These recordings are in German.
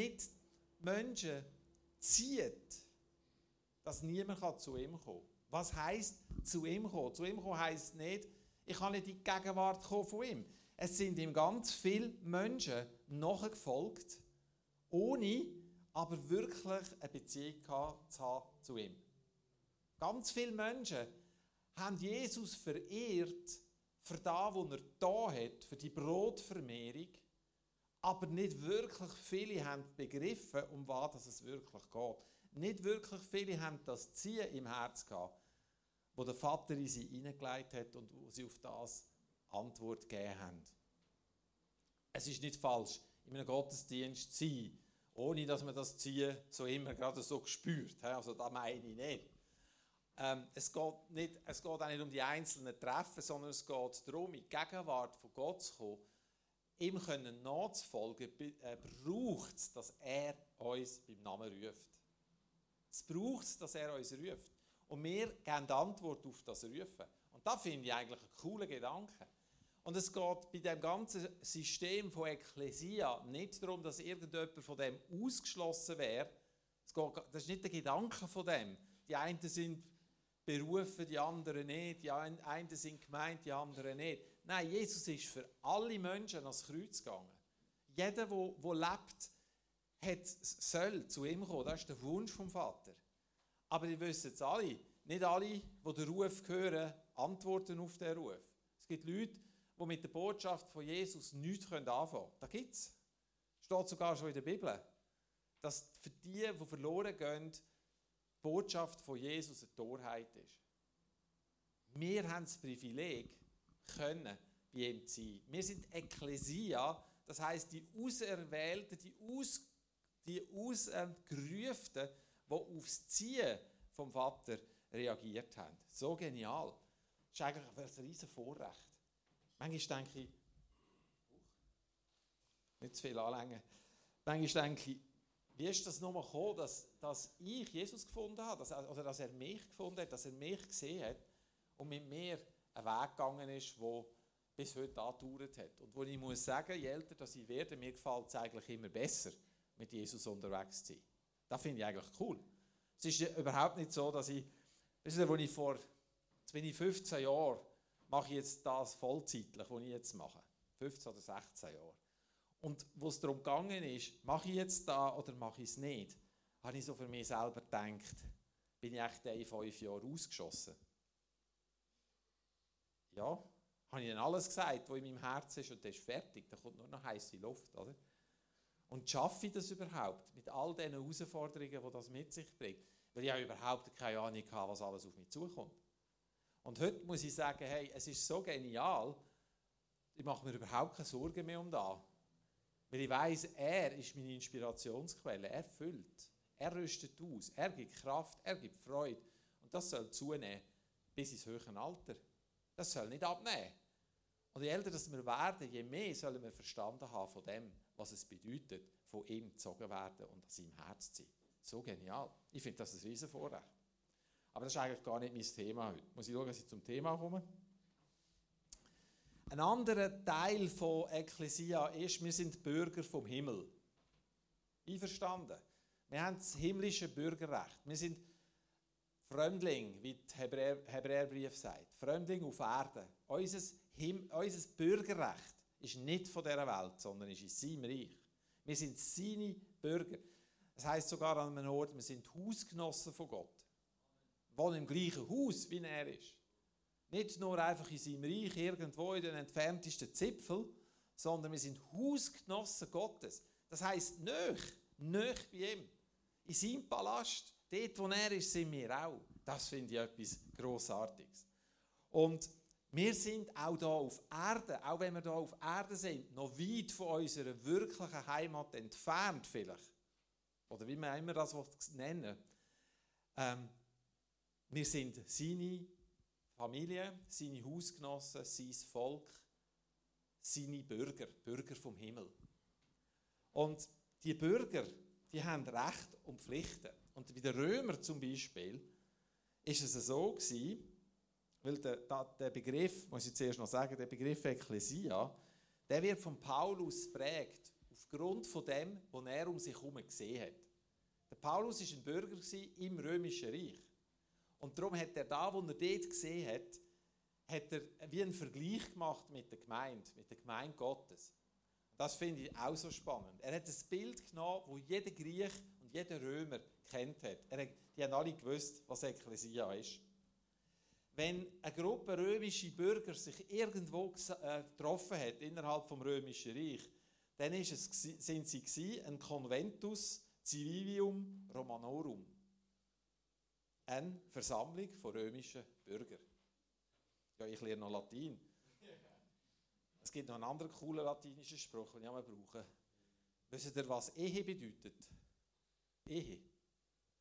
nicht Menschen zieht, dass niemand zu ihm kommen kann. Was heisst zu ihm kommen? Zu ihm kommen heisst nicht, ich kann nicht in die Gegenwart kommen von ihm. Es sind ihm ganz viele Menschen nachgefolgt, ohne aber wirklich eine Beziehung zu haben zu ihm. Ganz viele Menschen haben Jesus verehrt für das, was er da hat, für die Brotvermehrung, aber nicht wirklich viele haben begriffen, um was es wirklich geht. Nicht wirklich viele haben das Ziel im Herz gehabt, wo der Vater in sie hineingelegt hat und wo sie auf das Antwort gegeben haben. Es ist nicht falsch, in einem Gottesdienst zu sein, ohne dass man das Ziel so immer gerade so spürt. Also das meine ich nicht. Ähm, es, geht nicht es geht auch nicht um die einzelnen Treffen, sondern es geht darum, in die Gegenwart von Gott zu kommen, ihm können nachzufolgen, äh, braucht es, dass er uns beim Namen ruft. Es braucht es, dass er uns ruft. Und wir geben die Antwort auf das Rufen. Und das finde ich eigentlich einen coolen Gedanke. Und es geht bei dem ganzen System von Ekklesia nicht darum, dass irgendjemand von dem ausgeschlossen wäre. das ist nicht der Gedanke von dem. Die einen sind berufen, die anderen nicht. Die einen sind gemeint, die anderen nicht. Nein, Jesus ist für alle Menschen ans Kreuz gegangen. Jeder, der lebt, hat, soll zu ihm kommen. Das ist der Wunsch vom Vater. Aber ihr wisst es alle, nicht alle, die den Ruf hören, antworten auf den Ruf. Es gibt Leute, die mit der Botschaft von Jesus nichts anfangen können. Da gibt es. Steht sogar schon in der Bibel. Dass für die, die verloren gehen, die Botschaft von Jesus eine Torheit ist. Wir haben das Privileg, können bei ihm zu sein. Wir sind Ekklesia, das heißt die Auserwählten, die, Aus, die Ausgerufenen, die aufs Ziehen vom Vater reagiert haben. So genial. Das ist eigentlich ein riesen Vorrecht. Manchmal denke ich, nicht zu viel anlängen, manchmal denke ich, wie ist das nochmal gekommen, dass, dass ich Jesus gefunden habe, dass, oder dass er mich gefunden hat, dass er mich gesehen hat und mit mir einen Weg gegangen ist, der bis heute angedauert hat. Und wo ich muss sagen, je älter dass ich werde, mir gefällt es eigentlich immer besser, mit Jesus unterwegs zu sein. Das finde ich eigentlich cool. Es ist überhaupt nicht so, dass ich, wisst ihr, wo ich vor, jetzt bin ich 15 Jahren, mache ich jetzt das vollzeitlich, was ich jetzt mache. 15 oder 16 Jahre. Und wo es darum gegangen ist, mache ich jetzt da oder mache ich es nicht, habe ich so für mich selber gedacht, bin ich echt in fünf Jahren ausgeschossen? Ja, habe ich dann alles gesagt, was in meinem Herzen ist und das ist fertig, da kommt nur noch heiße Luft, oder? Und schaffe ich das überhaupt mit all den Herausforderungen, die das mit sich bringt? Weil ich ja überhaupt keine Ahnung habe, was alles auf mich zukommt. Und heute muss ich sagen, hey, es ist so genial, ich mache mir überhaupt keine Sorgen mehr um das. Weil ich weiß, er ist meine Inspirationsquelle. Er füllt, er rüstet aus, er gibt Kraft, er gibt Freude. Und das soll zunehmen bis ins höhere Alter. Das soll nicht abnehmen. Und je älter wir werden, je mehr sollen wir verstanden haben von dem, was es bedeutet, von ihm gezogen werden und an seinem Herz zu sein. So genial. Ich finde das ein riesen Vorrecht. Aber das ist eigentlich gar nicht mein Thema heute. Muss ich schauen, dass ich zum Thema komme? Ein anderer Teil von Ekklesia ist, wir sind Bürger vom Himmel. Einverstanden? Wir haben das himmlische Bürgerrecht. Wir sind Fremdling, wie der Hebräer, Hebräerbrief sagt. Fremdling auf Erden. Unser, Him unser Bürgerrecht ist nicht von dieser Welt, sondern ist in seinem Reich. Wir sind seine Bürger. Das heißt sogar an einem Ort, wir sind Hausgenossen von Gott wohnen im gleichen Haus, wie er ist. Nicht nur einfach in seinem Reich irgendwo in den entferntesten Zipfel, sondern wir sind Hausgenossen Gottes. Das heißt nöch, nöch bei ihm. In seinem Palast, dort wo er ist, sind wir auch. Das finde ich etwas Grossartiges. Und wir sind auch hier auf Erde, auch wenn wir hier auf Erde sind, noch weit von unserer wirklichen Heimat entfernt vielleicht. Oder wie man immer das nennen ähm, wir sind seine Familie, seine Hausgenossen, sein Volk, seine Bürger, Bürger vom Himmel. Und die Bürger, die haben Recht und Pflichten. Und bei den Römern zum Beispiel ist es so gewesen, weil der, der Begriff, muss ich zuerst noch sagen, der Begriff Ekklesia, der wird von Paulus prägt auf aufgrund von dem, was er um sich herum gesehen hat. Der Paulus war ein Bürger im römischen Reich. Und darum hat er da, wo er dort gesehen hat, hat er wie einen Vergleich gemacht mit der Gemeinde, mit der Gemeinde Gottes. Das finde ich auch so spannend. Er hat ein Bild genommen, wo jeder Griech und jeder Römer kennt hat. Er, die haben alle gewusst, was Ekklesia ist. Wenn eine Gruppe römische Bürger sich irgendwo äh, getroffen hat innerhalb vom römischen Reich, dann ist es, sind sie ein Conventus Civilium Romanorum, eine Versammlung von römischen Bürgern. Ja, ich lerne noch Latein. Es gibt noch einen anderen coolen latinischen Spruch, den ich auch brauche. Wisst ihr, was Ehe bedeutet? Ehe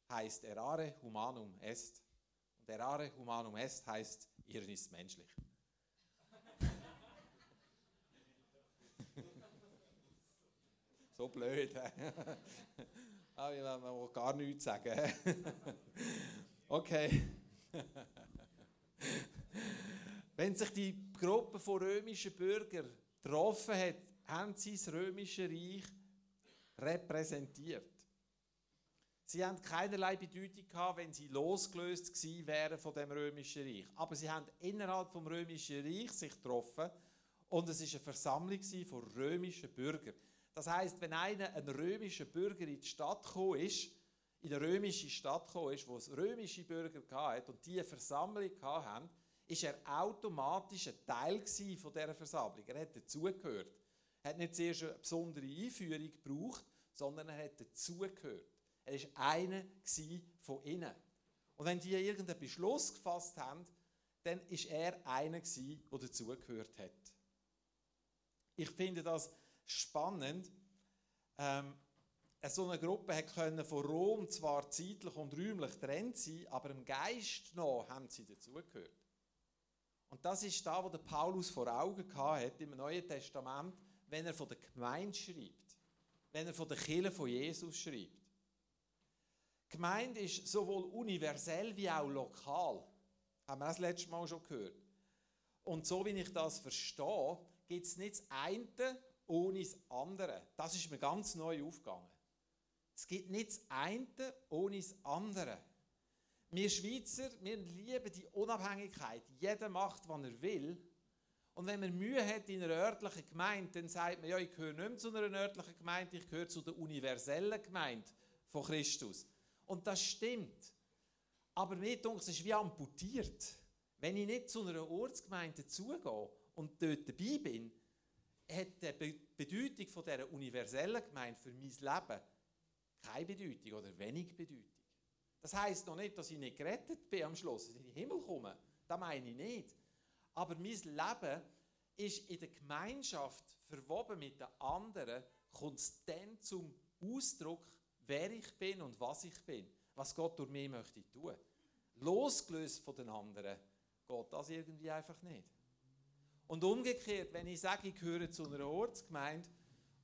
heißt erare humanum est. Und erare humanum est heißt, ihr ist menschlich. so blöd. ah, ich will gar nichts sagen. okay. Wenn sich die Gruppe von römischen Bürgern getroffen hat, haben sie das römische Reich repräsentiert. Sie haben keinerlei Bedeutung gehabt, wenn sie losgelöst gewesen wären von dem römischen Reich. Aber sie haben innerhalb vom römischen Reich sich getroffen und es ist eine Versammlung von römischen Bürgern. Das heißt, wenn einer ein römischer Bürger in die Stadt gekommen ist, in eine römische Stadt gekommen ist, wo es römische Bürger gab und die eine Versammlung hatten, ist er automatisch ein Teil von dieser Versammlung. Er hat dazugehört. Er hat nicht zuerst eine besondere Einführung gebraucht, sondern er hat dazugehört. Er war einer von ihnen. Und wenn die irgendeinen Beschluss gefasst haben, dann ist er einer der dazugehört hat. Ich finde das spannend. Ähm, so eine Gruppe konnte von Rom zwar zeitlich und räumlich trennt sein, aber im Geist noch haben sie dazugehört. Und das ist da, wo der Paulus vor Augen hat im Neuen Testament, wenn er von der Gemeinde schreibt, wenn er von der Kirche von Jesus schreibt. Gemeinde ist sowohl universell wie auch lokal. Haben wir das letzte Mal schon gehört. Und so wie ich das verstehe, gibt es nicht das eine ohne das andere. Das ist mir ganz neu aufgegangen. Es gibt nicht das eine ohne das andere. Wir Schweizer, wir lieben die Unabhängigkeit. Jeder macht, was er will. Und wenn man Mühe hat in einer örtlichen Gemeinde, dann sagt man, ja, ich gehöre nicht mehr zu einer örtlichen Gemeinde, ich gehöre zu der universellen Gemeinde von Christus. Und das stimmt. Aber mir denke, es ist wie amputiert. Wenn ich nicht zu einer Ortsgemeinde zugehe und dort dabei bin, hat die Bedeutung von dieser universellen Gemeinde für mein Leben keine Bedeutung oder wenig Bedeutung. Das heißt noch nicht, dass ich nicht gerettet bin am Schluss, dass ich in den Himmel komme. Das meine ich nicht. Aber mein Leben ist in der Gemeinschaft verwoben mit den anderen, kommt dann zum Ausdruck, wer ich bin und was ich bin, was Gott durch mich möchte tun. Losgelöst von den anderen geht das irgendwie einfach nicht. Und umgekehrt, wenn ich sage, ich gehöre zu einer Ortsgemeinde,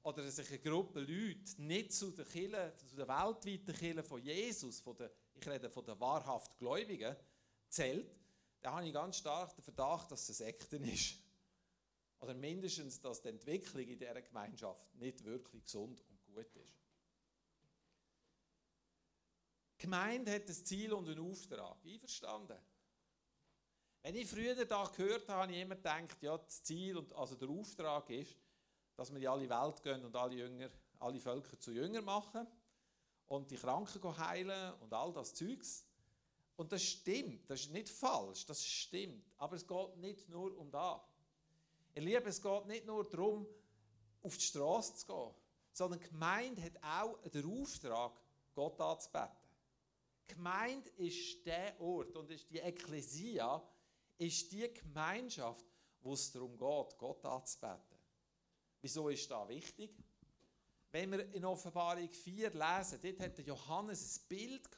oder sich eine Gruppe Leute nicht zu der Kirche, zu der weltweiten Kirche von Jesus, von der, ich rede von den wahrhaft Gläubigen, zählt, dann habe ich ganz stark den Verdacht, dass es eine Sekte ist. Oder mindestens, dass die Entwicklung in dieser Gemeinschaft nicht wirklich gesund und gut ist. Die Gemeinde hat ein Ziel und einen Auftrag. Einverstanden? Wenn ich früher da gehört habe, habe ich immer gedacht, ja, das Ziel und also der Auftrag ist, dass wir in alle Welt gehen und alle, Jünger, alle Völker zu Jünger machen und die Kranken heilen und all das Zeugs. Und das stimmt, das ist nicht falsch, das stimmt. Aber es geht nicht nur um das. Ihr Lieben, es geht nicht nur darum, auf die Straße zu gehen, sondern die Gemeinde hat auch den Auftrag, Gott anzubeten. Die Gemeinde ist der Ort und ist die Ekklesia ist die Gemeinschaft, wo es darum geht, Gott anzubeten. Wieso ist das wichtig? Wenn wir in Offenbarung 4 lesen, dort hat Johannes ein Bild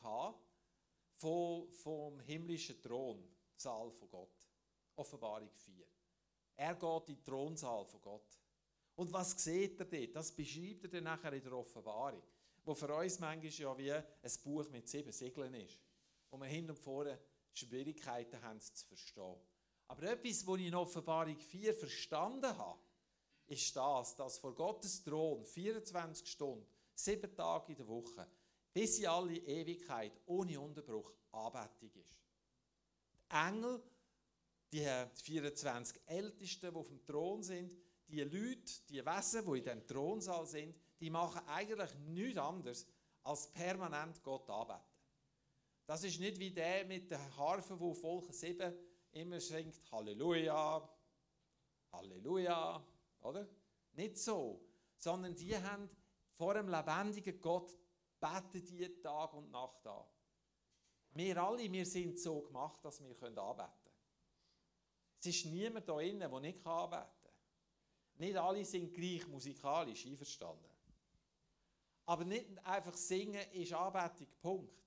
vom, vom himmlischen Thronsaal von Gott. Offenbarung 4. Er geht in den Thronsaal von Gott. Und was sieht er dort? Das beschreibt er dann nachher in der Offenbarung. Wo für uns manchmal ja wie ein Buch mit sieben Siegeln ist. Wo wir hin und vorne Schwierigkeiten haben, es zu verstehen. Aber etwas, was ich in Offenbarung 4 verstanden habe, ist das, dass vor Gottes Thron 24 Stunden, sieben Tage in der Woche, bis in alle Ewigkeit ohne Unterbruch Anbetung ist. Die Engel, die 24 Ältesten, die auf dem Thron sind, die Leute, die Wesen, die in dem Thronsaal sind, die machen eigentlich nichts anderes, als permanent Gott anbeten. Das ist nicht wie der mit der Harfe, wo Volk 7 immer singt Halleluja, Halleluja, oder? Nicht so, sondern die haben vor dem lebendigen Gott beten die Tag und Nacht an. Wir alle, wir sind so gemacht, dass wir anbeten können. Es ist niemand da innen, der nicht anbeten kann. Nicht alle sind gleich musikalisch einverstanden. Aber nicht einfach singen ist Anbetung, Punkt.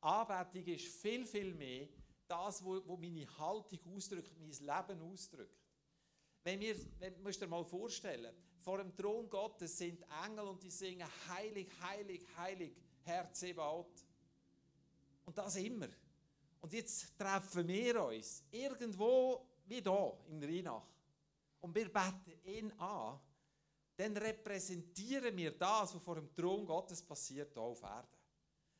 Anbetung ist viel, viel mehr das, was meine Haltung ausdrückt, mein Leben ausdrückt. Wenn wir, wenn, musst dir mal vorstellen, vor dem Thron Gottes sind Engel und die singen heilig, heilig, heilig, Herr Zebaoth. Und das immer. Und jetzt treffen wir uns irgendwo wie da in Rheinach und wir beten ihn an, dann repräsentieren wir das, was vor dem Thron Gottes passiert hier auf Erden.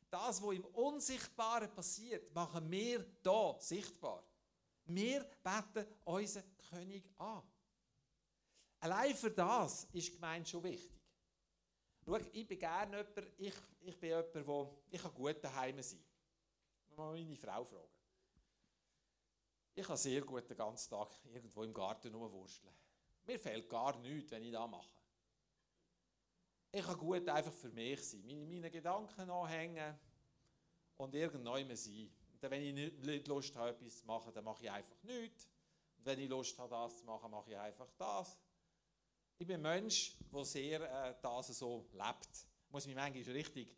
Das, was im Unsichtbaren passiert, machen wir hier sichtbar. Wir beten unseren König an. Allein für das ist gemeint schon wichtig. Schau, ich bin gerne jemand, ich, ich bin jemand, der, ich kann gut daheim sein. Mal meine Frau fragen. Ich kann sehr gut den ganzen Tag irgendwo im Garten rumwursteln. Mir fehlt gar nichts, wenn ich das mache. Ich kann gut einfach für mich sein, meine, meine Gedanken anhängen und irgendwann sein. Und wenn ich nicht Lust habe, etwas zu machen, dann mache ich einfach nichts. Und wenn ich Lust habe, das zu machen, mache ich einfach das. Ich bin ein Mensch, der sehr äh, das so lebt. Ich muss mich manchmal richtig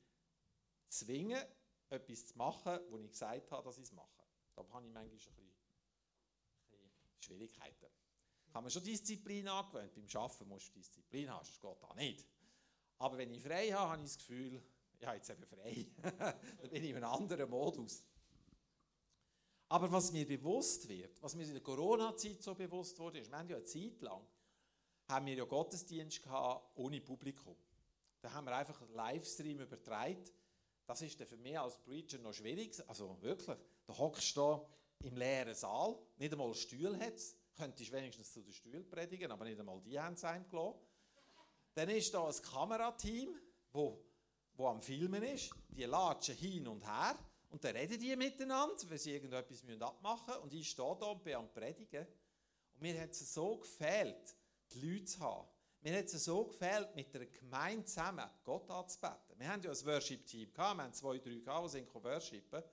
zwingen, etwas zu machen, wo ich gesagt habe, dass ich es mache. Da habe ich manchmal ein bisschen, Schwierigkeiten. Ich habe mir schon Disziplin angewöhnt. Beim Arbeiten musst du Disziplin haben, das geht da nicht. Aber wenn ich frei habe, habe ich das Gefühl, ja, jetzt eben frei. Dann bin ich in einem anderen Modus. Aber was mir bewusst wird, was mir in der Corona-Zeit so bewusst wurde, ist, wir haben ja eine Zeit lang haben wir ja Gottesdienst gehabt ohne Publikum. Da haben wir einfach Livestream übertragen. Das ist für mich als Preacher noch schwierig. Also wirklich, da hockst du im leeren Saal, nicht einmal Stuhl hat es. Könntest wenigstens zu den Stuhl predigen, aber nicht einmal die haben es einem gelassen. Dann ist da ein Kamerateam, wo, wo am Filmen ist. Die latschen hin und her und dann reden die miteinander, weil sie irgendetwas abmachen müssen. Und ich stehe da und bin am Predigen. Und mir hat es so gefehlt, die Leute zu haben. Mir hat es so gefällt, mit der Gemeinde zusammen Gott anzubeten. Wir haben ja ein Worship-Team gehabt, wir haben zwei, drei gehabt, die sind worshipen.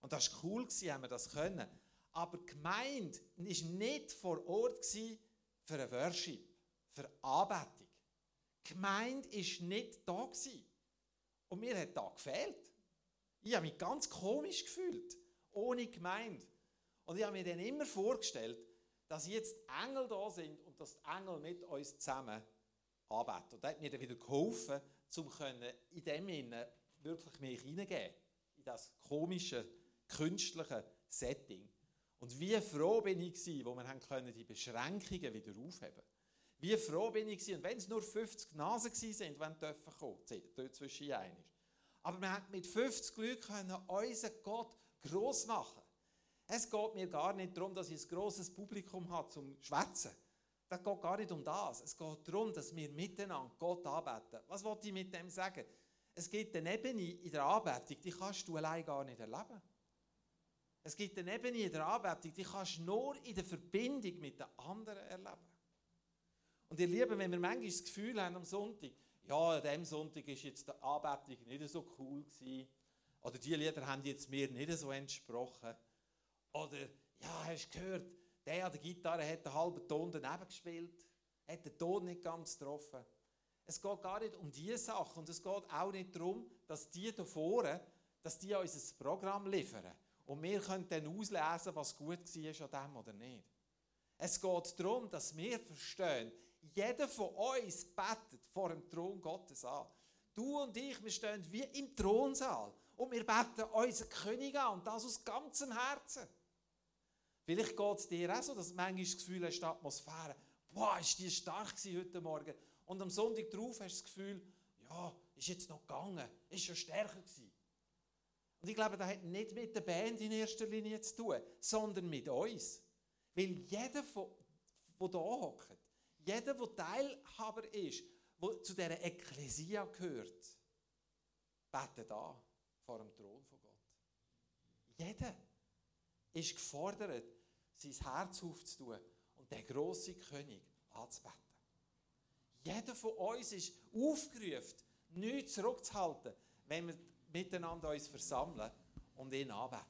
Und das war cool, haben wir das können. Aber die Gemeinde war nicht vor Ort für ein Worship, für Anbetung. Die Gemeinde war nicht da. Und mir hat da gefehlt. Ich habe mich ganz komisch gefühlt, ohne Gemeinde. Und ich habe mir dann immer vorgestellt, dass jetzt Engel da sind dass die Engel mit uns zusammen arbeiten. Und das hat mir dann wieder geholfen, um in dem Innen wirklich mich hineingeben in das komische, künstliche Setting. Und wie froh bin ich gewesen, wo wir haben können, die Beschränkungen wieder aufheben Wie froh bin ich gewesen, und wenn es nur 50 Nasen sind, wenn dürfen kommen, dort zwischen einig. Aber wir haben mit 50 Leuten unseren Gott gross machen es geht mir gar nicht darum, dass ich ein grosses Publikum habe zum Schwätzen. Das geht gar nicht um das. Es geht darum, dass wir miteinander Gott anbeten. Was wollte ich mit dem sagen? Es gibt eine Ebene in der Anbetung, die kannst du allein gar nicht erleben. Es gibt eine Ebene in der Anbetung, die kannst du nur in der Verbindung mit den anderen erleben. Und ihr Lieben, wenn wir manchmal das Gefühl haben am Sonntag, ja, an diesem Sonntag ist jetzt die Anbetung nicht so cool gewesen, oder die Lieder haben jetzt mir nicht so entsprochen, oder, ja, hast du gehört, der an der Gitarre hat einen halben Ton daneben gespielt, hat den Ton nicht ganz getroffen. Es geht gar nicht um diese Sache und es geht auch nicht darum, dass die da vorne, dass die uns ein Programm liefern und wir können dann auslesen, was gut war an dem oder nicht. Es geht darum, dass wir verstehen, jeder von uns betet vor dem Thron Gottes an. Du und ich, wir stehen wie im Thronsaal und wir beten unseren König an und das aus ganzem Herzen. Vielleicht geht es dir auch so, dass du manchmal das Gefühl hast, die Atmosphäre, wow, ist die stark heute Morgen. Und am Sonntag drauf hast du das Gefühl, ja, ist jetzt noch gegangen, ist schon stärker gewesen. Und ich glaube, das hat nicht mit der Band in erster Linie zu tun, sondern mit uns. Weil jeder, der hier hockt, jeder, der Teilhaber ist, der zu dieser Ekklesia gehört, betet an vor dem Thron von Gott. Jeder ist gefordert, sein Herz aufzutun und den grossen König anzubeten. Jeder von uns ist aufgerufen, nichts zurückzuhalten, wenn wir miteinander uns versammeln und ihn anbeten.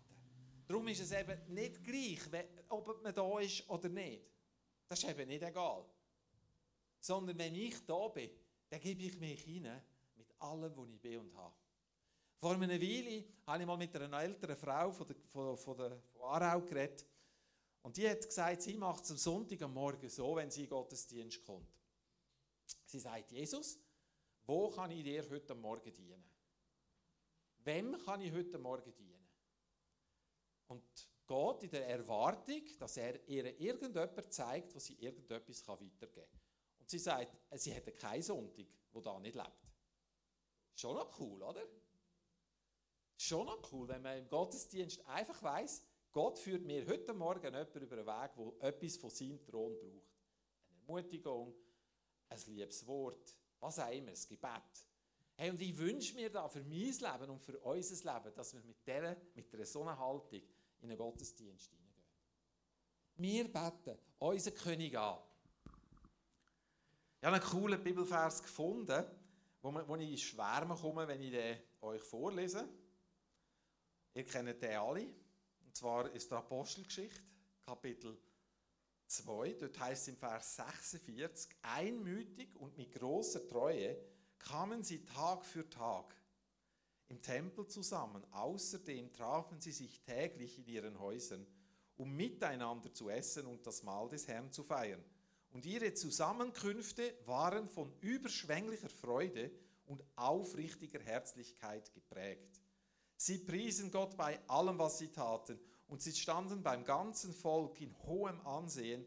Darum ist es eben nicht gleich, ob man da ist oder nicht. Das ist eben nicht egal. Sondern wenn ich da bin, dann gebe ich mich hinein mit allem, was ich bin und habe. Vor einer Weile habe ich mal mit einer älteren Frau von, der, von, von, der, von Aarau geredet. Und die hat gesagt, sie macht es am Sonntag am Morgen so, wenn sie in den Gottesdienst kommt. Sie sagt, Jesus, wo kann ich dir heute Morgen dienen? Wem kann ich heute Morgen dienen? Und geht in der Erwartung, dass er ihr irgendjemand zeigt, wo sie irgendetwas weitergeben kann. Und sie sagt, sie hätte keinen Sonntag, wo da nicht lebt. Schon noch cool, oder? Schon noch cool, wenn man im Gottesdienst einfach weiß, Gott führt mir heute Morgen jemand über den Weg, wo etwas von seinem Thron braucht. Eine Ermutigung, ein liebes Wort, was auch immer, ein Gebet. Hey, und ich wünsche mir da für mein Leben und für unser Leben, dass wir mit, dieser, mit einer so in den Gottesdienst hineingehen. Wir beten unseren König an. Ich habe einen coolen Bibelvers gefunden, wo, wo ich ins Schwärmen komme, wenn ich den euch vorlese. Ihr kennt den alle. Zwar ist der Apostelgeschichte, Kapitel 2. Dort heißt es im Vers 46, einmütig und mit großer Treue kamen sie Tag für Tag im Tempel zusammen. Außerdem trafen sie sich täglich in ihren Häusern, um miteinander zu essen und das Mahl des Herrn zu feiern. Und ihre Zusammenkünfte waren von überschwänglicher Freude und aufrichtiger Herzlichkeit geprägt. Sie priesen Gott bei allem, was sie taten, und sie standen beim ganzen Volk in hohem Ansehen,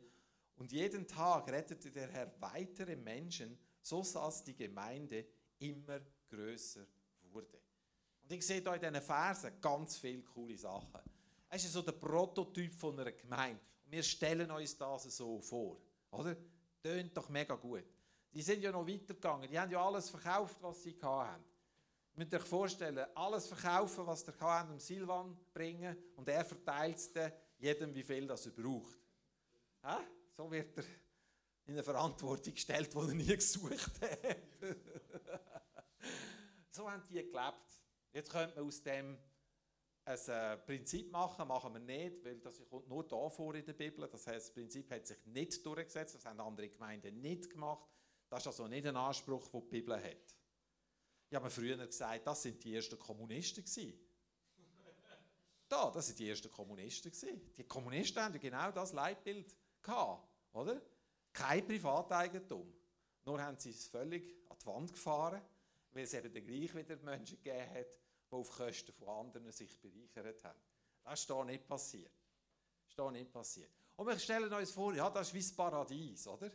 und jeden Tag rettete der Herr weitere Menschen, so dass die Gemeinde immer größer wurde. Und ich sehe hier in diesen Versen ganz viele coole Sachen. Es ist so der Prototyp von einer Gemeinde. Und wir stellen uns das so vor. Oder? Tönt doch mega gut. Die sind ja noch weitergegangen. Die haben ja alles verkauft, was sie hatten. Ihr müsst euch vorstellen, alles verkaufen, was der kann, dem Silvan bringen und er verteilt es jedem, wie viel das er braucht. Ja? So wird er in eine Verantwortung gestellt, die er nie gesucht hat. so haben die gelebt. Jetzt könnte man aus dem ein äh, Prinzip machen, machen wir nicht, weil das kommt nur da vor in der Bibel. Das heißt, das Prinzip hat sich nicht durchgesetzt, das haben andere Gemeinden nicht gemacht. Das ist also nicht ein Anspruch, den die Bibel hat. Ich habe mir früher gesagt, das sind die ersten Kommunisten gewesen. Da, das sind die ersten Kommunisten gewesen. Die Kommunisten haben genau das Leitbild gehabt, oder? Kein Privateigentum. Nur haben sie es völlig an die Wand gefahren, weil es eben den gleich wieder Menschen gegeben hat, die auf Kosten von anderen sich bereichert haben. Das ist hier nicht passiert. Das ist hier nicht passiert. Und wir stellen uns vor, ja, das ist wie das Paradies, oder?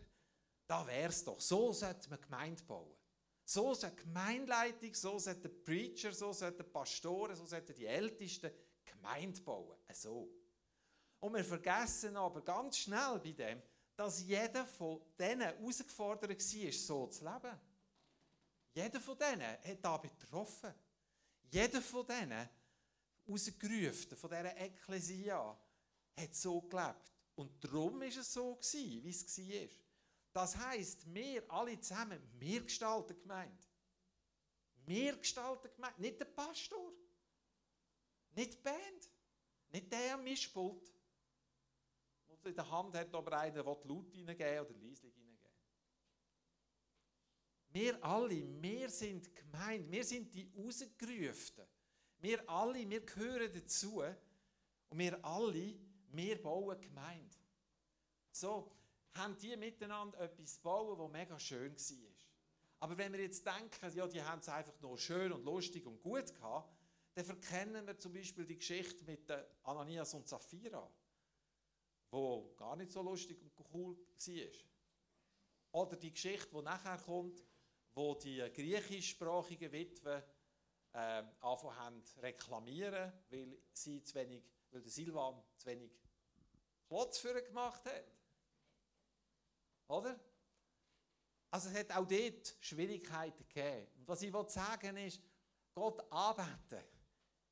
Da wäre es doch. So sollte man Gemeinde bauen. So sollte die Gemeindeleitung, so sollte der Preacher, so sollten die Pastoren, so sollten die Ältesten Gemeinde bauen. So. Und wir vergessen aber ganz schnell bei dem, dass jeder von denen herausgefordert war, so zu leben. Jeder von denen hat da betroffen. Jeder von denen, rausgerufen, von dieser Ekklesia, hat so gelebt. Und darum war es so, wie es war. Das heisst, wir alle zusammen, wir gestalten die Gemeinde. Wir gestalten die Gemeinde, nicht der Pastor. Nicht die Band. Nicht der am Mischpult. Der in der Hand hat, aber einer der laut reingeben oder leislich reingeben. Wir alle, wir sind Gemeinde. Wir sind die Rausgerufenen. Wir alle, wir gehören dazu. Und wir alle, wir bauen Gemeinde. So, haben die miteinander etwas bauen, das mega schön war. Aber wenn wir jetzt denken, ja, die haben es einfach nur schön und lustig und gut gehabt, dann verkennen wir zum Beispiel die Geschichte mit Ananias und Sapphira, wo gar nicht so lustig und cool war. Oder die Geschichte, die nachher kommt, wo die griechischsprachigen Witwen äh, angefangen haben zu reklamieren, weil, sie zu wenig, weil der Silvan zu wenig Klotz für gemacht hat. Oder? Also es hat auch dort Schwierigkeiten gegeben. Und was ich sagen will, ist, Gott anbeten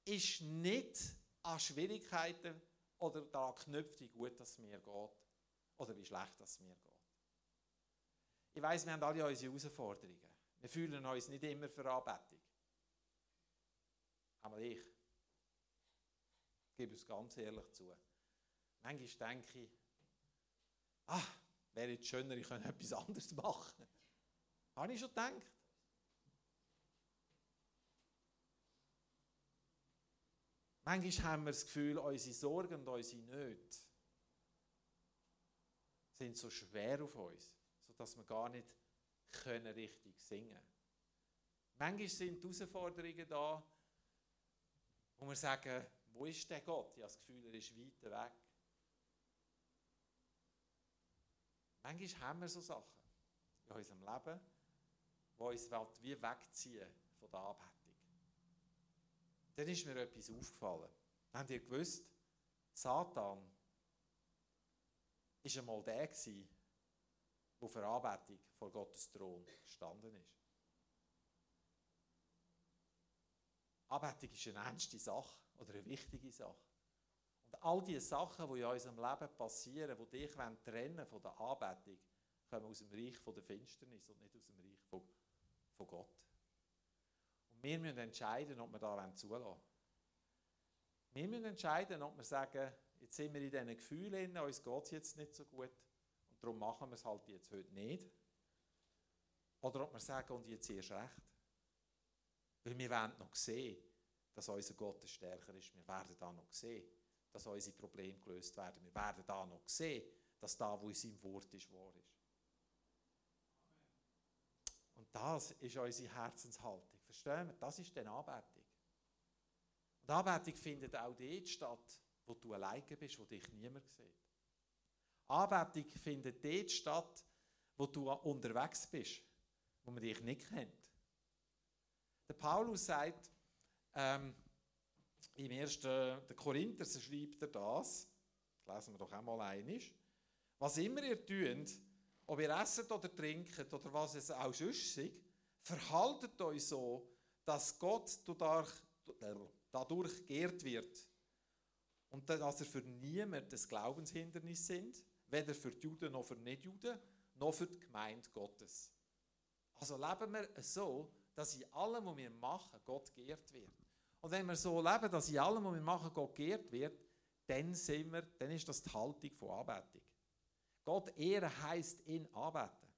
ist nicht an Schwierigkeiten oder daran geknüpft, wie gut es mir geht oder wie schlecht es mir geht. Ich weiß, wir haben alle unsere Herausforderungen. Wir fühlen uns nicht immer für Anbetung. Aber ich gebe es ganz ehrlich zu. Manchmal denke ich, ah, wäre jetzt schöner, ich könnte etwas anderes machen. Habe ich schon gedacht. Manchmal haben wir das Gefühl, unsere Sorgen und unsere Nöte sind so schwer auf uns, sodass wir gar nicht können richtig singen können. Manchmal sind Herausforderungen da, wo wir sagen, wo ist der Gott? Ich habe das Gefühl, er ist weit weg. Manchmal haben wir so Sachen in unserem Leben, die uns wie wegziehen von der Anbetung. Dann ist mir etwas aufgefallen. Habt ihr gewusst, Satan war einmal der, der für Anbetung vor Gottes Thron gestanden ist. Anbetung ist eine ernste Sache oder eine wichtige Sache. All die Sachen, die in unserem Leben passieren, die dich trennen von der Anbetung, kommen aus dem Reich der Finsternis und nicht aus dem Reich von, von Gott. Und wir müssen entscheiden, ob wir da zulassen wollen. Wir müssen entscheiden, ob wir sagen, jetzt sind wir in diesen Gefühlen, uns geht es jetzt nicht so gut und darum machen wir es halt jetzt heute nicht. Oder ob wir sagen, und jetzt erst recht. Weil wir werden noch sehen, dass unser Gott stärker ist. Wir werden da noch sehen, dass unsere Probleme gelöst werden. Wir werden da noch sehen, dass da, wo in seinem Wort ist, wahr ist. Und das ist unsere Herzenshaltung. Verstehen wir? Das ist die Anbetung. Und Anbetung findet auch dort statt, wo du alleine bist, wo dich niemand sieht. Anbetung findet dort statt, wo du unterwegs bist, wo man dich nicht kennt. Der Paulus sagt, ähm, im ersten der Korinther schreibt er das, lesen wir doch einmal einisch, was immer ihr tut, ob ihr esset oder trinkt oder was es auch sonst ist, verhaltet euch so, dass Gott dadurch, dadurch geehrt wird und dass er für niemand das Glaubenshindernis sind, weder für die Juden noch für Nichtjuden, noch für die Gemeinde Gottes. Also leben wir so, dass in allem, was wir machen, Gott geehrt wird. Und wenn wir so leben, dass in allem, was wir machen, Gott geehrt wird, dann, sind wir, dann ist das die Haltung von Anbetung. Gott ehren heisst ihn anbeten.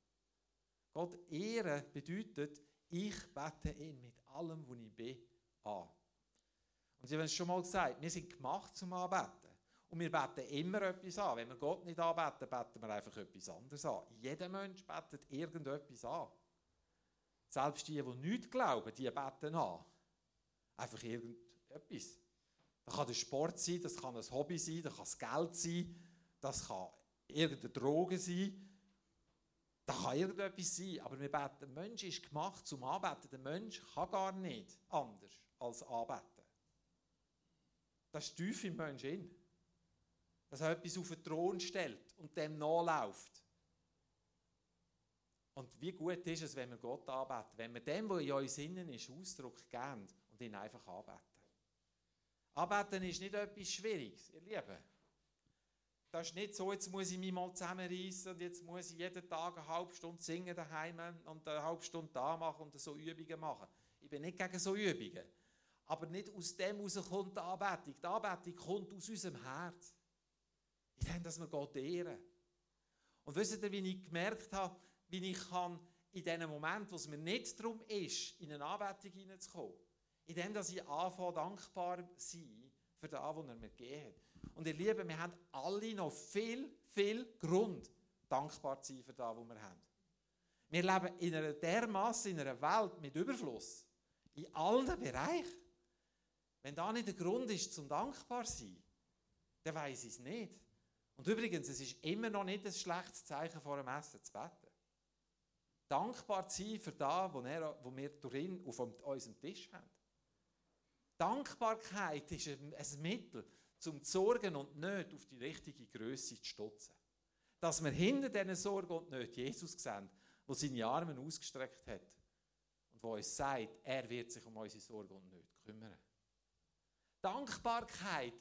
Gott ehren bedeutet, ich bete ihn mit allem, was ich bin, an. Und Sie haben es schon mal gesagt, wir sind gemacht zum Anbeten. Und wir beten immer etwas an. Wenn wir Gott nicht anbeten, beten wir einfach etwas anderes an. Jeder Mensch betet irgendetwas an. Selbst die, die nicht glauben, die beten an. Einfach irgendetwas. Das kann der Sport sein, das kann ein Hobby sein, das kann das Geld sein, das kann irgendeine Droge sein. Das kann irgendetwas sein, aber wir beten, der Mensch ist gemacht zum Anbeten. Der Mensch kann gar nicht anders als anbeten. Das ist tief im Menschen Dass er etwas auf den Thron stellt und dem nachläuft. Und wie gut ist es, wenn wir Gott anbeten, wenn wir dem, was in uns innen ist, Ausdruck geben und ihn einfach anbeten. Anbeten ist nicht etwas Schwieriges, ihr Lieben. Das ist nicht so, jetzt muss ich mich mal zusammenreißen und jetzt muss ich jeden Tag eine halbe Stunde singen daheim und eine halbe Stunde da machen und so Übungen machen. Ich bin nicht gegen so Übungen. Aber nicht aus dem heraus kommt die Anbetung. Die Anbetung kommt aus unserem Herz. In dem, dass wir Gott ehren. Und wisst ihr, wie ich gemerkt habe, wie ich kann in dem Moment, wo es mir nicht darum ist, in eine Anbetung hineinzukommen, in dem, dass ich anfange, dankbar sein für das, was er mir gegeben hat. Und ihr Lieben, wir haben alle noch viel, viel Grund, dankbar zu sein für das, was wir haben. Wir leben in einer dermaßen in einer Welt mit Überfluss. In allen Bereichen. Wenn da nicht der Grund ist, zum dankbar zu sein, dann weiß ich es nicht. Und übrigens, es ist immer noch nicht ein schlechtes Zeichen vor dem Essen zu beten. Dankbar zu sein für das, was wir drin auf unserem Tisch haben. Dankbarkeit ist ein Mittel, um die Sorgen und Nöte auf die richtige Größe zu stutzen. Dass wir hinter diesen Sorgen und Nöten Jesus sehen, der seine Arme ausgestreckt hat und wo uns sagt, er wird sich um unsere Sorgen und Nöte kümmern. Dankbarkeit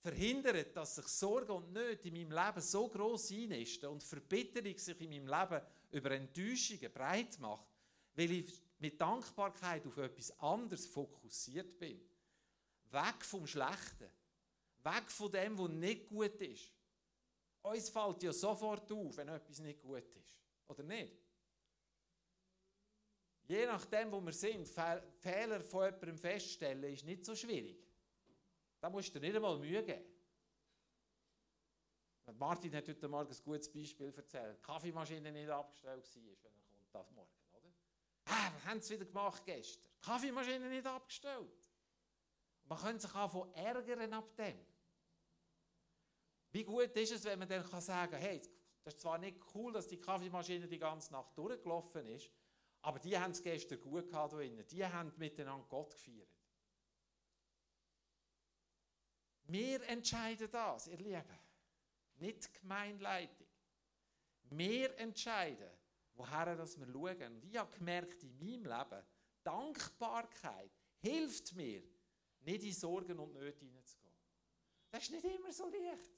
verhindert, dass sich Sorgen und Nöte in meinem Leben so gross einnisten und Verbitterung sich in meinem Leben über Enttäuschungen breit macht, weil ich mit Dankbarkeit auf etwas anderes fokussiert bin. Weg vom Schlechten. Weg von dem, was nicht gut ist. Uns fällt ja sofort auf, wenn etwas nicht gut ist. Oder nicht? Je nachdem, wo wir sind, Fehler von jemandem feststellen, ist nicht so schwierig. Da musst du dir nicht einmal Mühe geben. Martin hat heute Morgen ein gutes Beispiel erzählt. Die Kaffeemaschine nicht abgestellt war, wenn er kommt, das Morgen, oder? Ah, wir haben es wieder gemacht gestern. Die Kaffeemaschine nicht abgestellt. Man könnte sich auch ärgern ab dem. Wie gut ist es, wenn man dann sagen kann, hey, das ist zwar nicht cool, dass die Kaffeemaschine die ganze Nacht durchgelaufen ist, aber die haben es gestern gut gehabt hier Die haben miteinander Gott gefeiert. Wir entscheiden das, ihr Lieben. Nicht die Gemeinleitung. Wir entscheiden, woher wir schauen. Und ich habe gemerkt in meinem Leben, Dankbarkeit hilft mir, nicht in Sorgen und Nöte hineinzugehen. Das ist nicht immer so leicht.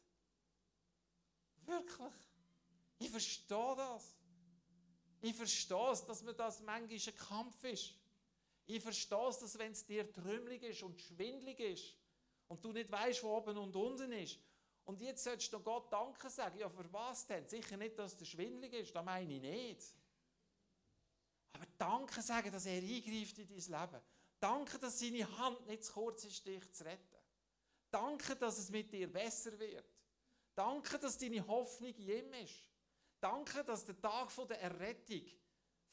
Wirklich. Ich verstehe das. Ich verstehe es, dass mir das manchmal ein Kampf ist. Ich verstehe es, dass wenn es dir trümmelig ist und schwindlig ist und du nicht weißt, wo oben und unten ist. Und jetzt sollst du Gott Danke sagen. Ja, für was denn? Sicher nicht, dass der schwindlig ist, das meine ich nicht. Aber Danke sagen, dass er eingreift in dein Leben. Danke, dass seine Hand nicht zu kurz ist, dich zu retten. Danke, dass es mit dir besser wird. Danke, dass deine Hoffnung in ihm ist. Danke, dass der Tag der Errettung,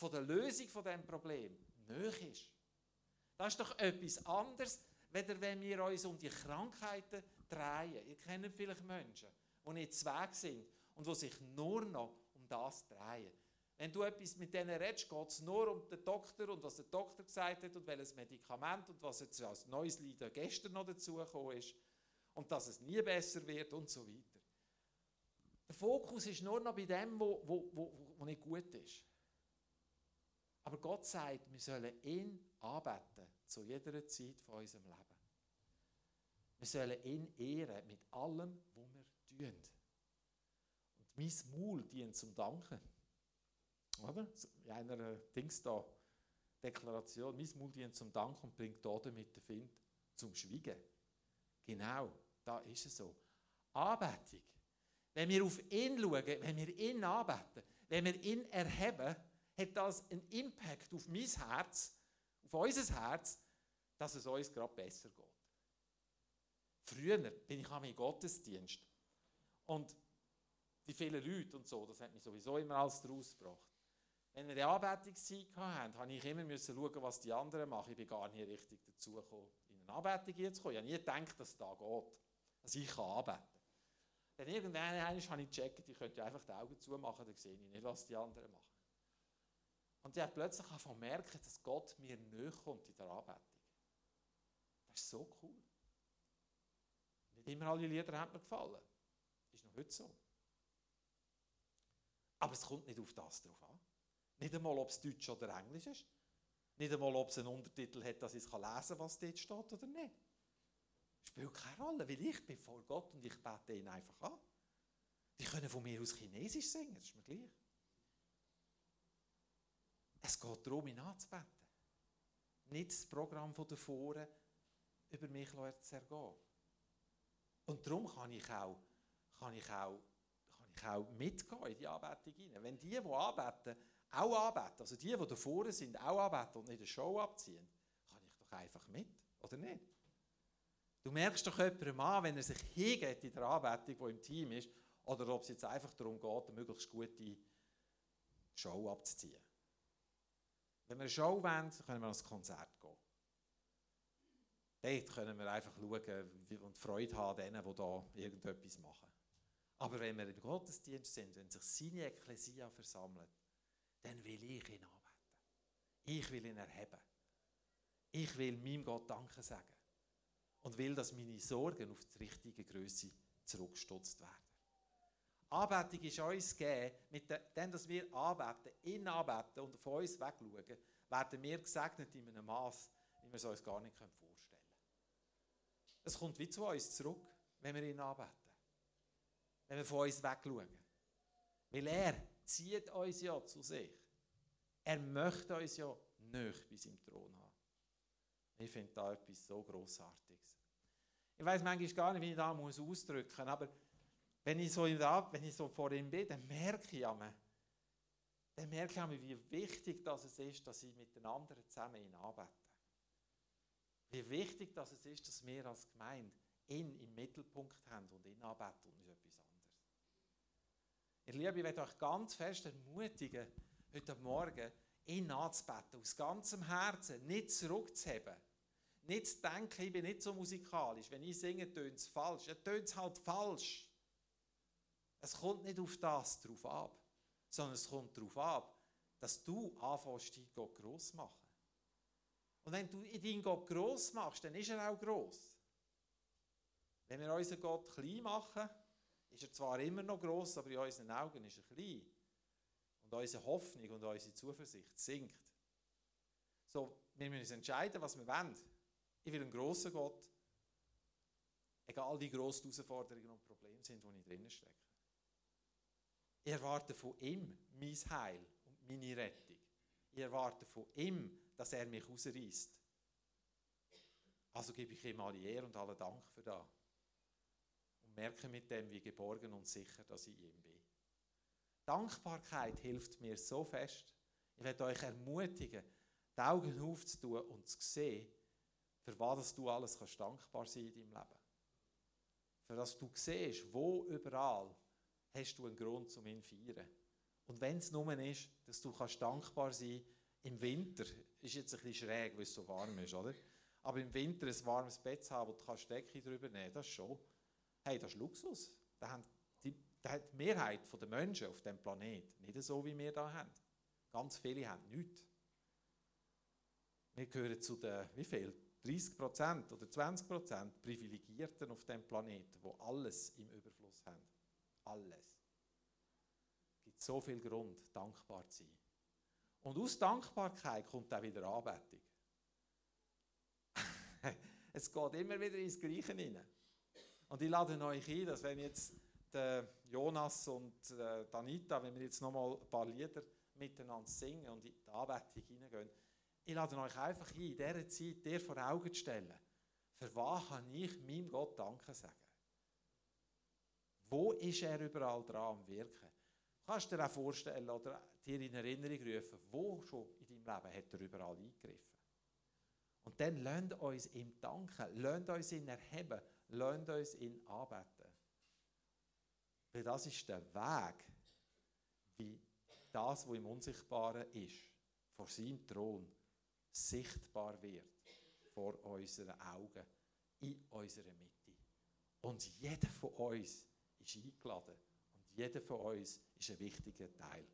der Lösung von dem Problem nöch ist. Das ist doch etwas anderes, weder wenn wir uns um die Krankheiten drehen. Ihr kennt vielleicht Menschen, die nicht zweig sind und die sich nur noch um das drehen. Wenn du etwas mit denen redest, geht es nur um den Doktor und was der Doktor gesagt hat und welches Medikament und was jetzt als neues Leiden gestern noch dazugekommen ist und dass es nie besser wird und so weiter. Der Fokus ist nur noch bei dem, wo, wo, wo, wo nicht gut ist. Aber Gott sagt, wir sollen ihn anbeten zu jeder Zeit von unserem Leben. Wir sollen ihn ehren mit allem, was wir tun. Und mein Maul dient zum Danken. Oder? In einer Dings da, Deklaration, Mund dient zum Dank und bringt damit den Find zum Schweigen. Genau, da ist es so. Anbetung. Wenn wir auf ihn schauen, wenn wir ihn anbeten, wenn wir ihn erheben, hat das einen Impact auf mein Herz, auf unser Herz, dass es uns gerade besser geht. Früher bin ich am Gottesdienst und die vielen Leute und so, das hat mich sowieso immer alles daraus gebracht. Wenn wir die Anbetungszeit hatten, musste ich immer schauen, was die anderen machen. Ich bin gar nicht richtig dazu gekommen, in eine Anbetung zu kommen. Ich habe nie gedacht, dass es da geht, dass ich anbeten kann. Dann irgendwann habe ich gecheckt, ich könnte einfach die Augen zumachen, dann sehe ich nicht, was die anderen machen. Und ich habe plötzlich davon merken, dass Gott mir näher kommt in der Anbetung. Das ist so cool. Nicht immer alle Lieder haben mir gefallen. Das ist noch heute so. Aber es kommt nicht auf das drauf an. Nicht einmal, ob es Deutsch oder Englisch ist. Nicht einmal, ob es einen Untertitel hat, dass ich lesen kann, was dort steht oder nicht. Spielt keine Rolle, weil ich bin vor Gott und ich bete ihn einfach an. Die können von mir aus Chinesisch singen, das ist mir gleich. Es geht darum, ihn anzubeten. Nicht das Programm von davor über mich zu ergehen. Und darum kann ich auch, kann ich auch, kann ich auch mitgehen in die Anbetung hinein. Wenn die, die anbeten, auch anbeten, also die, die da vorne sind, auch anbeten und nicht eine Show abziehen, kann ich doch einfach mit, oder nicht? Du merkst doch jemandem an, wenn er sich hingeht in der Anbetung, die im Team ist, oder ob es jetzt einfach darum geht, eine möglichst gute Show abzuziehen. Wenn wir eine Show wollen, können wir ans Konzert gehen. Dort können wir einfach schauen und Freude haben denen, die da irgendetwas machen. Aber wenn wir im Gottesdienst sind, wenn sich seine Ekklesia versammelt, dann will ich ihn anbeten. Ich will ihn erheben. Ich will meinem Gott Danke sagen. Und will, dass meine Sorgen auf die richtige Größe zurückgestutzt werden. Anbetung ist uns gegeben, mit dem, dass wir anbeten, ihn anbeten und von uns wegschauen, werden wir gesegnet in einem Maß, wie wir es uns gar nicht vorstellen können. Es kommt wie zu uns zurück, wenn wir ihn anbeten. Wenn wir von uns wegschauen. Weil er zieht uns ja zu sich. Er möchte uns ja nicht bei seinem Thron haben. Ich finde da etwas so Grossartiges. Ich weiß manchmal gar nicht, wie ich das ausdrücken muss, aber wenn ich, so wenn ich so vor ihm bin, dann merke ich einmal, dann merke ich wie wichtig das ist, dass ich mit den anderen zusammen ihn anbete. Wie wichtig das ist, dass wir als Gemeinde ihn im Mittelpunkt haben und ihn anbeten und nicht etwas. Ihr Liebe, ich möchte euch ganz fest ermutigen, heute Morgen ihn anzubeten, aus ganzem Herzen, nicht zurückzuheben. Nicht zu denken, ich bin nicht so musikalisch. Wenn ich singe, tönt es falsch. Ja, tönt es halt falsch. Es kommt nicht auf das drauf ab, sondern es kommt darauf ab, dass du anfängst, deinen Gott gross machen. Und wenn du deinen Gott gross machst, dann ist er auch gross. Wenn wir unseren Gott klein machen, ist er zwar immer noch gross, aber in unseren Augen ist er klein. Und unsere Hoffnung und unsere Zuversicht sinkt. So, wir müssen uns entscheiden, was wir wollen. Ich will einen grossen Gott, egal wie gross die Herausforderungen und Probleme sind, die ich drinnen stecke. Ich erwarte von ihm mein Heil und meine Rettung. Ich erwarte von ihm, dass er mich rausreißt. Also gebe ich ihm alle Ehre und allen Dank für das. Merke mit dem, wie geborgen und sicher, dass ich ihm bin. Dankbarkeit hilft mir so fest. Ich werde euch ermutigen, die Augen aufzutun und zu sehen, für was du alles kannst dankbar sein in deinem Leben. Für das du siehst, wo überall hast du einen Grund, um ihn feiern. Und wenn es nur ist, dass du kannst dankbar sein im Winter, ist jetzt ein bisschen schräg, weil es so warm ist, oder? Aber im Winter ein warmes Bett zu haben, wo du kannst Decke drüber nehmen das schon, hey, das ist Luxus. Da haben die, die Mehrheit der Menschen auf dem Planet nicht so, wie wir da haben. Ganz viele haben nichts. Wir gehören zu den, wie viel? 30% oder 20% Privilegierten auf dem Planeten, wo alles im Überfluss haben. Alles. Es gibt so viel Grund, dankbar zu sein. Und aus Dankbarkeit kommt auch wieder Anbetung. es geht immer wieder ins Gleiche hinein. Und ich lade euch ein, dass wenn jetzt der Jonas und Danita, wenn wir jetzt nochmal ein paar Lieder miteinander singen und in die Anbetung hineingehen, ich lade euch einfach ein, in dieser Zeit dir vor Augen zu stellen, für was kann ich meinem Gott Danke sagen? Wo ist er überall dran am Wirken? Kannst du dir auch vorstellen oder dir in Erinnerung rufen, wo schon in deinem Leben hat er überall eingegriffen? Und dann lasst uns ihm danken, lasst uns ihn erheben, lasst uns ihn anbeten. Weil das ist der Weg, wie das, was im Unsichtbaren ist, vor seinem Thron sichtbar wird, vor unseren Augen, in unserer Mitte. Und jeder von uns ist eingeladen. Und jeder von uns ist ein wichtiger Teil.